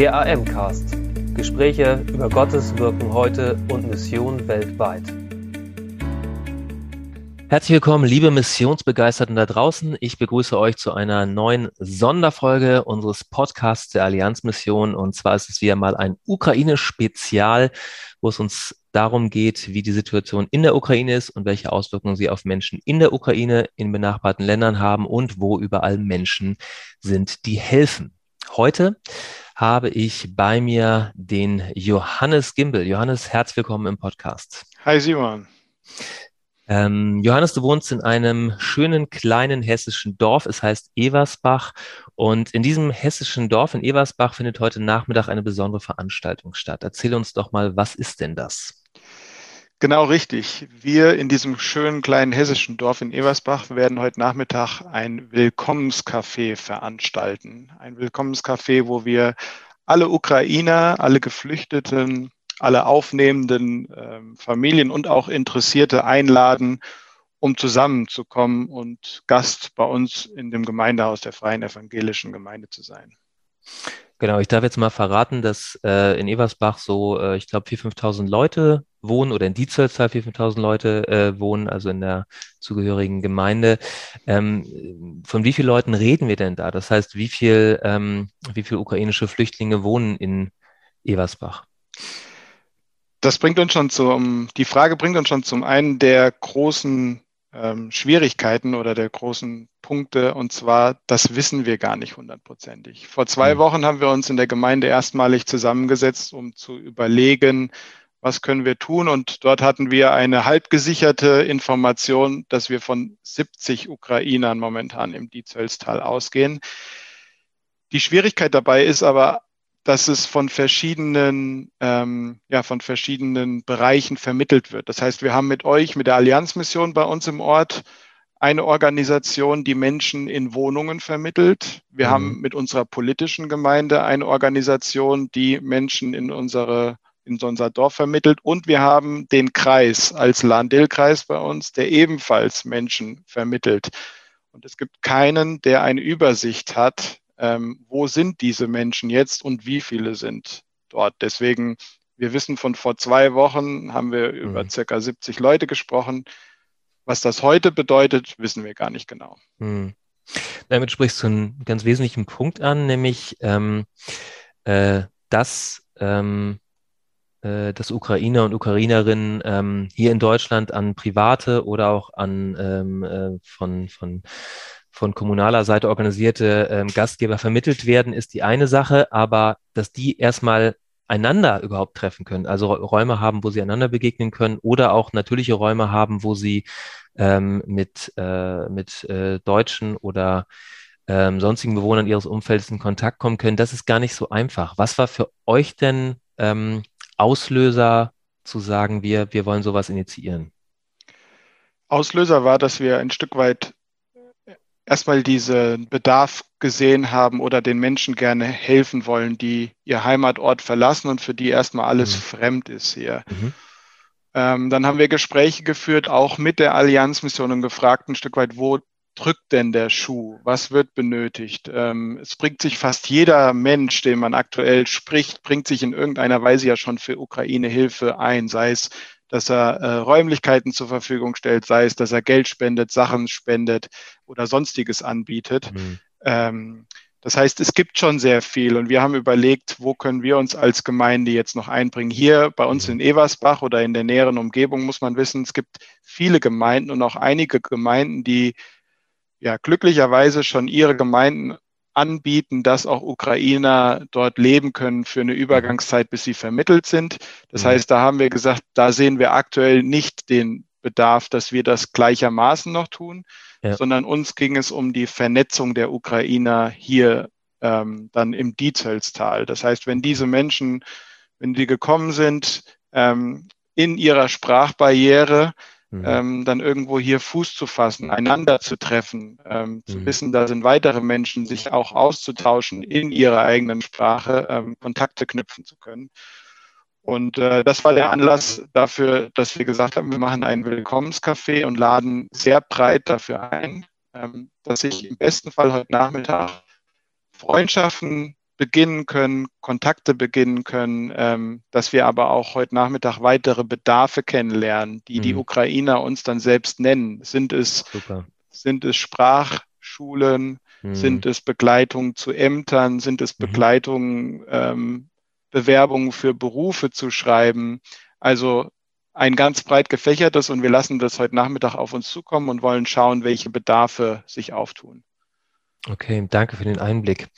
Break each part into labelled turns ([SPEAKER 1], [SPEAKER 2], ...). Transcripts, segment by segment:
[SPEAKER 1] Der AM-Cast. Gespräche über Gottes Wirken heute und Mission weltweit. Herzlich willkommen, liebe Missionsbegeisterten da draußen. Ich begrüße euch zu einer neuen Sonderfolge unseres Podcasts der Allianzmission. Und zwar ist es wieder mal ein Ukraine-Spezial, wo es uns darum geht, wie die Situation in der Ukraine ist und welche Auswirkungen sie auf Menschen in der Ukraine, in benachbarten Ländern haben und wo überall Menschen sind, die helfen. Heute habe ich bei mir den Johannes Gimbel. Johannes, herzlich willkommen im Podcast.
[SPEAKER 2] Hi Simon.
[SPEAKER 1] Ähm, Johannes, du wohnst in einem schönen kleinen hessischen Dorf. Es heißt Eversbach. Und in diesem hessischen Dorf in Eversbach findet heute Nachmittag eine besondere Veranstaltung statt. Erzähl uns doch mal, was ist denn das?
[SPEAKER 2] Genau richtig. Wir in diesem schönen kleinen hessischen Dorf in Eversbach werden heute Nachmittag ein Willkommenscafé veranstalten. Ein Willkommenscafé, wo wir alle Ukrainer, alle Geflüchteten alle aufnehmenden äh, Familien und auch Interessierte einladen, um zusammenzukommen und Gast bei uns in dem Gemeindehaus der Freien Evangelischen Gemeinde zu sein.
[SPEAKER 1] Genau, ich darf jetzt mal verraten, dass äh, in Eversbach so, äh, ich glaube, 4.000, 5.000 Leute wohnen oder in Dietzelstal 4.000, 5.000 Leute äh, wohnen, also in der zugehörigen Gemeinde. Ähm, von wie vielen Leuten reden wir denn da? Das heißt, wie viel, ähm, wie viele ukrainische Flüchtlinge wohnen in Eversbach?
[SPEAKER 2] das bringt uns schon zum, die Frage bringt uns schon zum einen der großen ähm, Schwierigkeiten oder der großen Punkte, und zwar, das wissen wir gar nicht hundertprozentig. Vor zwei mhm. Wochen haben wir uns in der Gemeinde erstmalig zusammengesetzt, um zu überlegen, was können wir tun? Und dort hatten wir eine halbgesicherte Information, dass wir von 70 Ukrainern momentan im Diezölstal ausgehen. Die Schwierigkeit dabei ist aber dass es von verschiedenen, ähm, ja, von verschiedenen Bereichen vermittelt wird. Das heißt, wir haben mit euch, mit der Allianzmission bei uns im Ort, eine Organisation, die Menschen in Wohnungen vermittelt. Wir mhm. haben mit unserer politischen Gemeinde eine Organisation, die Menschen in unsere in unser Dorf vermittelt. Und wir haben den Kreis als Landil-Kreis bei uns, der ebenfalls Menschen vermittelt. Und es gibt keinen, der eine Übersicht hat, ähm, wo sind diese Menschen jetzt und wie viele sind dort. Deswegen, wir wissen von vor zwei Wochen, haben wir mhm. über circa 70 Leute gesprochen. Was das heute bedeutet, wissen wir gar nicht genau. Mhm.
[SPEAKER 1] Damit sprichst du einen ganz wesentlichen Punkt an, nämlich ähm, äh, dass, ähm, äh, dass Ukrainer und Ukrainerinnen ähm, hier in Deutschland an Private oder auch an ähm, äh, von, von von kommunaler Seite organisierte ähm, Gastgeber vermittelt werden, ist die eine Sache, aber dass die erstmal einander überhaupt treffen können, also Räume haben, wo sie einander begegnen können oder auch natürliche Räume haben, wo sie ähm, mit, äh, mit äh, Deutschen oder ähm, sonstigen Bewohnern ihres Umfelds in Kontakt kommen können, das ist gar nicht so einfach. Was war für euch denn ähm, Auslöser zu sagen, wir, wir wollen sowas initiieren?
[SPEAKER 2] Auslöser war, dass wir ein Stück weit erstmal diesen Bedarf gesehen haben oder den Menschen gerne helfen wollen, die ihr Heimatort verlassen und für die erstmal alles mhm. fremd ist hier. Mhm. Ähm, dann haben wir Gespräche geführt, auch mit der Allianzmission und gefragt ein Stück weit, wo drückt denn der Schuh? Was wird benötigt? Ähm, es bringt sich fast jeder Mensch, den man aktuell spricht, bringt sich in irgendeiner Weise ja schon für Ukraine Hilfe ein, sei es dass er äh, Räumlichkeiten zur Verfügung stellt, sei es, dass er Geld spendet, Sachen spendet oder sonstiges anbietet. Mhm. Ähm, das heißt, es gibt schon sehr viel und wir haben überlegt, wo können wir uns als Gemeinde jetzt noch einbringen. Hier bei uns mhm. in Eversbach oder in der näheren Umgebung muss man wissen, es gibt viele Gemeinden und auch einige Gemeinden, die ja glücklicherweise schon ihre Gemeinden anbieten, dass auch Ukrainer dort leben können für eine Übergangszeit, bis sie vermittelt sind. Das mhm. heißt, da haben wir gesagt, da sehen wir aktuell nicht den Bedarf, dass wir das gleichermaßen noch tun, ja. sondern uns ging es um die Vernetzung der Ukrainer hier ähm, dann im Dietzelstal. Das heißt, wenn diese Menschen, wenn die gekommen sind, ähm, in ihrer Sprachbarriere mhm. ähm, dann irgendwo hier Fuß zu fassen, einander zu treffen, ähm, mhm. zu wissen, da sind weitere Menschen, sich auch auszutauschen in ihrer eigenen Sprache, ähm, Kontakte knüpfen zu können. Und äh, das war der Anlass dafür, dass wir gesagt haben, wir machen ein Willkommenscafé und laden sehr breit dafür ein, ähm, dass sich im besten Fall heute Nachmittag Freundschaften beginnen können, Kontakte beginnen können, ähm, dass wir aber auch heute Nachmittag weitere Bedarfe kennenlernen, die mhm. die Ukrainer uns dann selbst nennen. Sind es, sind es Sprachschulen, mhm. sind es Begleitungen zu Ämtern, sind es mhm. Begleitungen, ähm, Bewerbungen für Berufe zu schreiben. Also ein ganz breit gefächertes und wir lassen das heute Nachmittag auf uns zukommen und wollen schauen, welche Bedarfe sich auftun.
[SPEAKER 1] Okay, danke für den Einblick.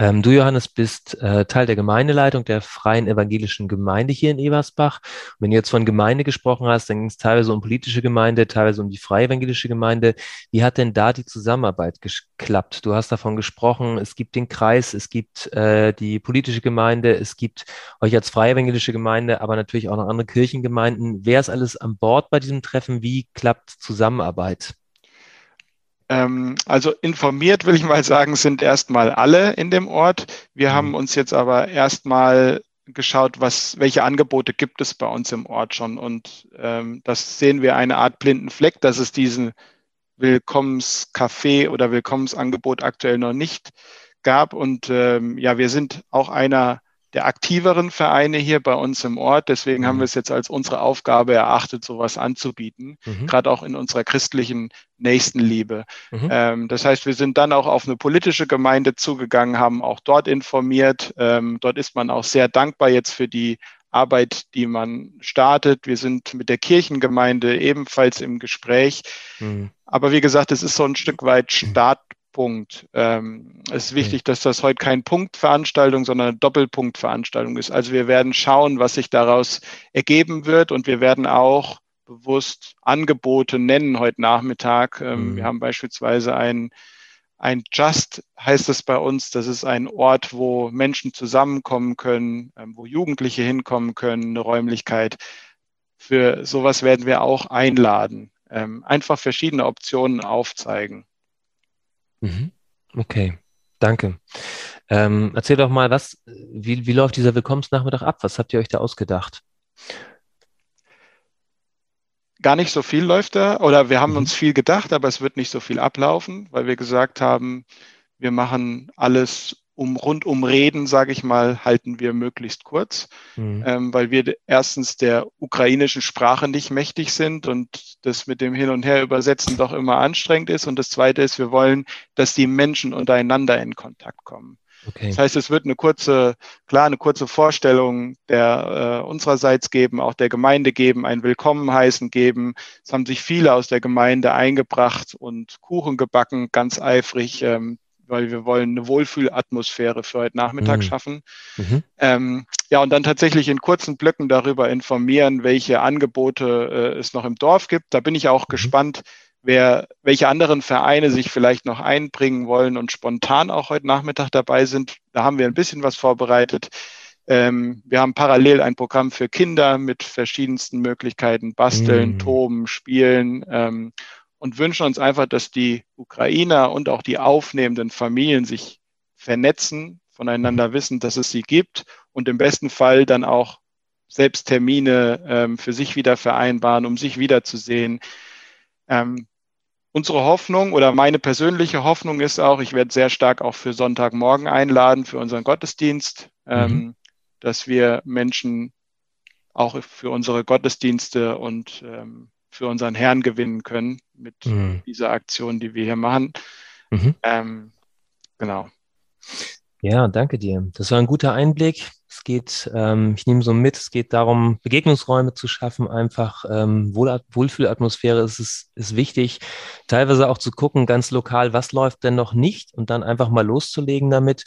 [SPEAKER 1] Ähm, du, Johannes, bist äh, Teil der Gemeindeleitung der Freien Evangelischen Gemeinde hier in Ebersbach. Und wenn du jetzt von Gemeinde gesprochen hast, dann ging es teilweise um politische Gemeinde, teilweise um die Freie Evangelische Gemeinde. Wie hat denn da die Zusammenarbeit geklappt? Du hast davon gesprochen, es gibt den Kreis, es gibt äh, die politische Gemeinde, es gibt euch als Freie Evangelische Gemeinde, aber natürlich auch noch andere Kirchengemeinden. Wer ist alles an Bord bei diesem Treffen? Wie klappt Zusammenarbeit?
[SPEAKER 2] Ähm, also informiert, will ich mal sagen, sind erstmal alle in dem Ort. Wir mhm. haben uns jetzt aber erstmal geschaut, was, welche Angebote gibt es bei uns im Ort schon. Und ähm, das sehen wir eine Art blinden Fleck, dass es diesen Willkommenscafé oder Willkommensangebot aktuell noch nicht gab. Und ähm, ja, wir sind auch einer der aktiveren Vereine hier bei uns im Ort. Deswegen mhm. haben wir es jetzt als unsere Aufgabe erachtet, sowas anzubieten, mhm. gerade auch in unserer christlichen Nächstenliebe. Mhm. Ähm, das heißt, wir sind dann auch auf eine politische Gemeinde zugegangen, haben auch dort informiert. Ähm, dort ist man auch sehr dankbar jetzt für die Arbeit, die man startet. Wir sind mit der Kirchengemeinde ebenfalls im Gespräch. Mhm. Aber wie gesagt, es ist so ein Stück weit Start, Punkt. Ähm, es ist wichtig, dass das heute kein Punktveranstaltung, sondern eine Doppelpunktveranstaltung ist. Also wir werden schauen, was sich daraus ergeben wird und wir werden auch bewusst Angebote nennen heute Nachmittag. Ähm, mhm. Wir haben beispielsweise ein, ein Just, heißt es bei uns. Das ist ein Ort, wo Menschen zusammenkommen können, ähm, wo Jugendliche hinkommen können, eine Räumlichkeit. Für sowas werden wir auch einladen. Ähm, einfach verschiedene Optionen aufzeigen.
[SPEAKER 1] Mhm. Okay, danke. Ähm, erzähl doch mal, was, wie, wie läuft dieser Willkommensnachmittag ab? Was habt ihr euch da ausgedacht?
[SPEAKER 2] Gar nicht so viel läuft da, oder wir haben mhm. uns viel gedacht, aber es wird nicht so viel ablaufen, weil wir gesagt haben, wir machen alles um rundum reden, sage ich mal, halten wir möglichst kurz, mhm. ähm, weil wir erstens der ukrainischen Sprache nicht mächtig sind und das mit dem Hin und Her übersetzen doch immer anstrengend ist. Und das Zweite ist, wir wollen, dass die Menschen untereinander in Kontakt kommen. Okay. Das heißt, es wird eine kurze, klar, eine kurze Vorstellung der äh, unsererseits geben, auch der Gemeinde geben, ein Willkommen heißen geben. Es haben sich viele aus der Gemeinde eingebracht und Kuchen gebacken, ganz eifrig. Ähm, weil wir wollen eine Wohlfühlatmosphäre für heute Nachmittag mhm. schaffen. Mhm. Ähm, ja, und dann tatsächlich in kurzen Blöcken darüber informieren, welche Angebote äh, es noch im Dorf gibt. Da bin ich auch mhm. gespannt, wer, welche anderen Vereine sich vielleicht noch einbringen wollen und spontan auch heute Nachmittag dabei sind. Da haben wir ein bisschen was vorbereitet. Ähm, wir haben parallel ein Programm für Kinder mit verschiedensten Möglichkeiten, basteln, mhm. toben, spielen. Ähm, und wünschen uns einfach, dass die Ukrainer und auch die aufnehmenden Familien sich vernetzen, voneinander wissen, dass es sie gibt und im besten Fall dann auch selbst Termine ähm, für sich wieder vereinbaren, um sich wiederzusehen. Ähm, unsere Hoffnung oder meine persönliche Hoffnung ist auch, ich werde sehr stark auch für Sonntagmorgen einladen, für unseren Gottesdienst, ähm, mhm. dass wir Menschen auch für unsere Gottesdienste und ähm, für unseren Herrn gewinnen können mit mhm. dieser Aktion, die wir hier machen. Mhm. Ähm, genau.
[SPEAKER 1] Ja, danke dir. Das war ein guter Einblick. Es geht, ähm, ich nehme so mit, es geht darum, Begegnungsräume zu schaffen, einfach ähm, Wohl Wohlfühlatmosphäre ist, ist, ist wichtig. Teilweise auch zu gucken, ganz lokal, was läuft denn noch nicht und dann einfach mal loszulegen damit,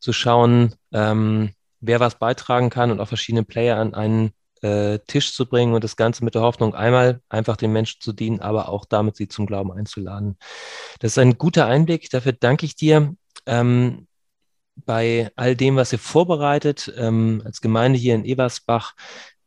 [SPEAKER 1] zu schauen, ähm, wer was beitragen kann und auch verschiedene Player an einen äh, Tisch zu bringen und das Ganze mit der Hoffnung, einmal einfach den Menschen zu dienen, aber auch damit sie zum Glauben einzuladen. Das ist ein guter Einblick. Dafür danke ich dir. Ähm, bei all dem, was ihr vorbereitet, ähm, als Gemeinde hier in Ebersbach,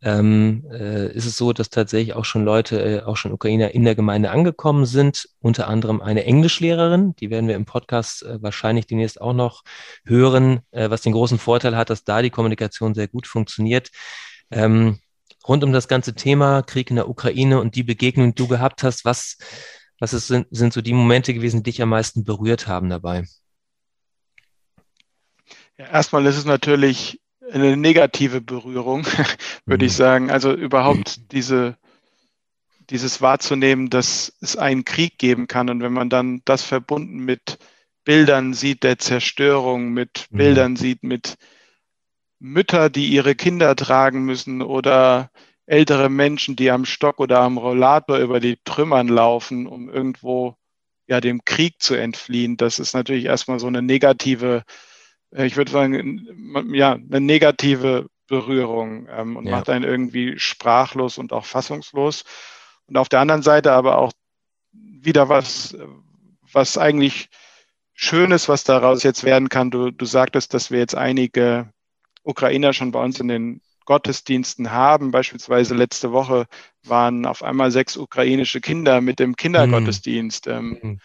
[SPEAKER 1] ähm, äh, ist es so, dass tatsächlich auch schon Leute, äh, auch schon Ukrainer in der Gemeinde angekommen sind, unter anderem eine Englischlehrerin, die werden wir im Podcast äh, wahrscheinlich demnächst auch noch hören, äh, was den großen Vorteil hat, dass da die Kommunikation sehr gut funktioniert. Ähm, rund um das ganze Thema Krieg in der Ukraine und die Begegnung, die du gehabt hast, was, was ist, sind, sind so die Momente gewesen, die dich am meisten berührt haben dabei?
[SPEAKER 2] Ja, erstmal ist es natürlich eine negative Berührung, würde ich mhm. sagen. Also überhaupt diese, dieses wahrzunehmen, dass es einen Krieg geben kann. Und wenn man dann das verbunden mit Bildern sieht der Zerstörung, mit mhm. Bildern sieht, mit Mütter, die ihre Kinder tragen müssen oder ältere Menschen, die am Stock oder am Rollator über die Trümmern laufen, um irgendwo ja dem Krieg zu entfliehen. Das ist natürlich erstmal so eine negative, äh, ich würde sagen, ja, eine negative Berührung ähm, und ja. macht einen irgendwie sprachlos und auch fassungslos. Und auf der anderen Seite aber auch wieder was, was eigentlich Schönes, was daraus jetzt werden kann. Du, du sagtest, dass wir jetzt einige Ukrainer schon bei uns in den Gottesdiensten haben. Beispielsweise letzte Woche waren auf einmal sechs ukrainische Kinder mit dem Kindergottesdienst. Mhm. Ähm,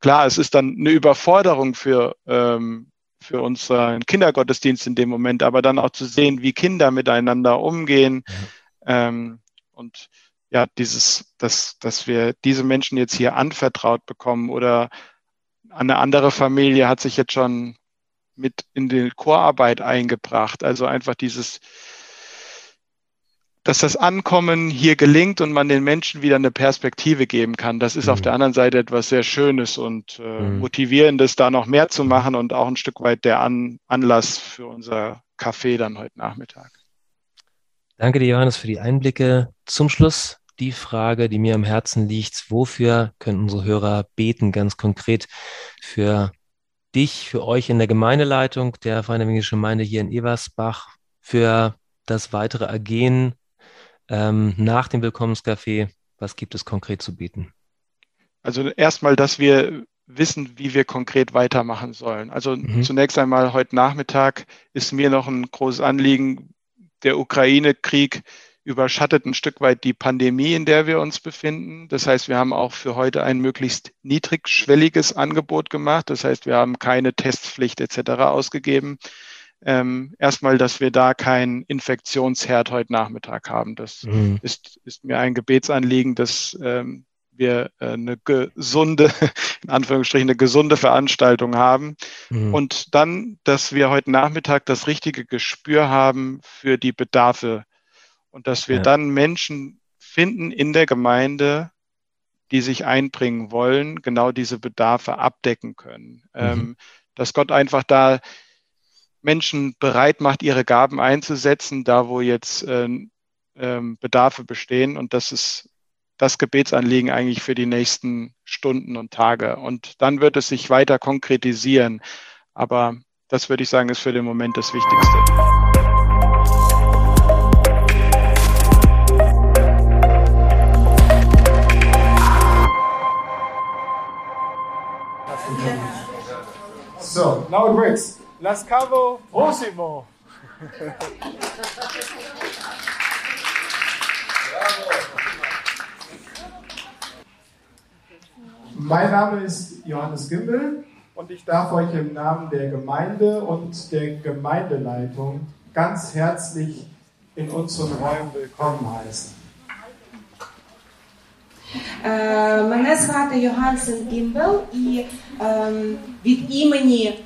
[SPEAKER 2] klar, es ist dann eine Überforderung für, ähm, für unseren Kindergottesdienst in dem Moment, aber dann auch zu sehen, wie Kinder miteinander umgehen. Mhm. Ähm, und ja, dieses, dass, dass wir diese Menschen jetzt hier anvertraut bekommen oder eine andere Familie hat sich jetzt schon mit in die Chorarbeit eingebracht. Also einfach dieses, dass das Ankommen hier gelingt und man den Menschen wieder eine Perspektive geben kann. Das ist mhm. auf der anderen Seite etwas sehr Schönes und äh, mhm. motivierendes, da noch mehr zu machen und auch ein Stück weit der An Anlass für unser Café dann heute Nachmittag.
[SPEAKER 1] Danke dir, Johannes, für die Einblicke. Zum Schluss die Frage, die mir am Herzen liegt. Wofür können unsere Hörer beten, ganz konkret für dich, für euch in der Gemeindeleitung der Freien Gemeinde hier in Eversbach, für das weitere Ergehen ähm, nach dem Willkommenscafé? Was gibt es konkret zu bieten?
[SPEAKER 2] Also erstmal, dass wir wissen, wie wir konkret weitermachen sollen. Also mhm. zunächst einmal heute Nachmittag ist mir noch ein großes Anliegen, der Ukraine-Krieg überschattet ein Stück weit die Pandemie, in der wir uns befinden. Das heißt, wir haben auch für heute ein möglichst niedrigschwelliges Angebot gemacht. Das heißt, wir haben keine Testpflicht etc. ausgegeben. Ähm, erstmal, dass wir da keinen Infektionsherd heute Nachmittag haben. Das mhm. ist, ist mir ein Gebetsanliegen, dass ähm, wir äh, eine gesunde, in Anführungsstrichen, eine gesunde Veranstaltung haben. Mhm. Und dann, dass wir heute Nachmittag das richtige Gespür haben für die Bedarfe und dass wir ja. dann Menschen finden in der Gemeinde, die sich einbringen wollen, genau diese Bedarfe abdecken können. Mhm. Ähm, dass Gott einfach da Menschen bereit macht, ihre Gaben einzusetzen, da wo jetzt äh, äh, Bedarfe bestehen. Und das ist das Gebetsanliegen eigentlich für die nächsten Stunden und Tage. Und dann wird es sich weiter konkretisieren. Aber das würde ich sagen, ist für den Moment das Wichtigste.
[SPEAKER 3] So, now it works. Las cavo próximo. Mein Name ist Johannes Gimbel und ich darf euch im Namen der Gemeinde und der Gemeindeleitung ganz herzlich in unseren Räumen willkommen heißen.
[SPEAKER 4] Мене звати Йогансен Гімбел, і від імені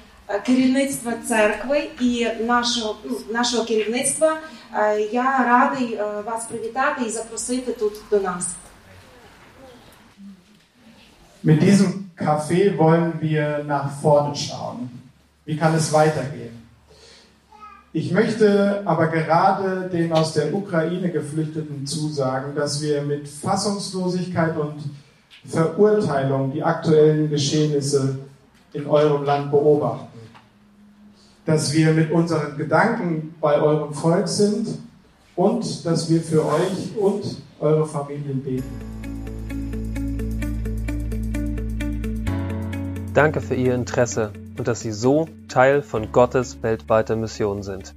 [SPEAKER 4] керівництва церкви і нашого нашого керівництва я радий вас привітати і запросити тут до нас.
[SPEAKER 3] Mit diesem Café wollen wir nach vorne schauen. Wie kann es weitergehen? Ich möchte aber gerade den aus der Ukraine Geflüchteten zusagen, dass wir mit Fassungslosigkeit und Verurteilung die aktuellen Geschehnisse in eurem Land beobachten. Dass wir mit unseren Gedanken bei eurem Volk sind und dass wir für euch und eure Familien beten.
[SPEAKER 1] Danke für Ihr Interesse und dass Sie so Teil von Gottes weltweiter Mission sind.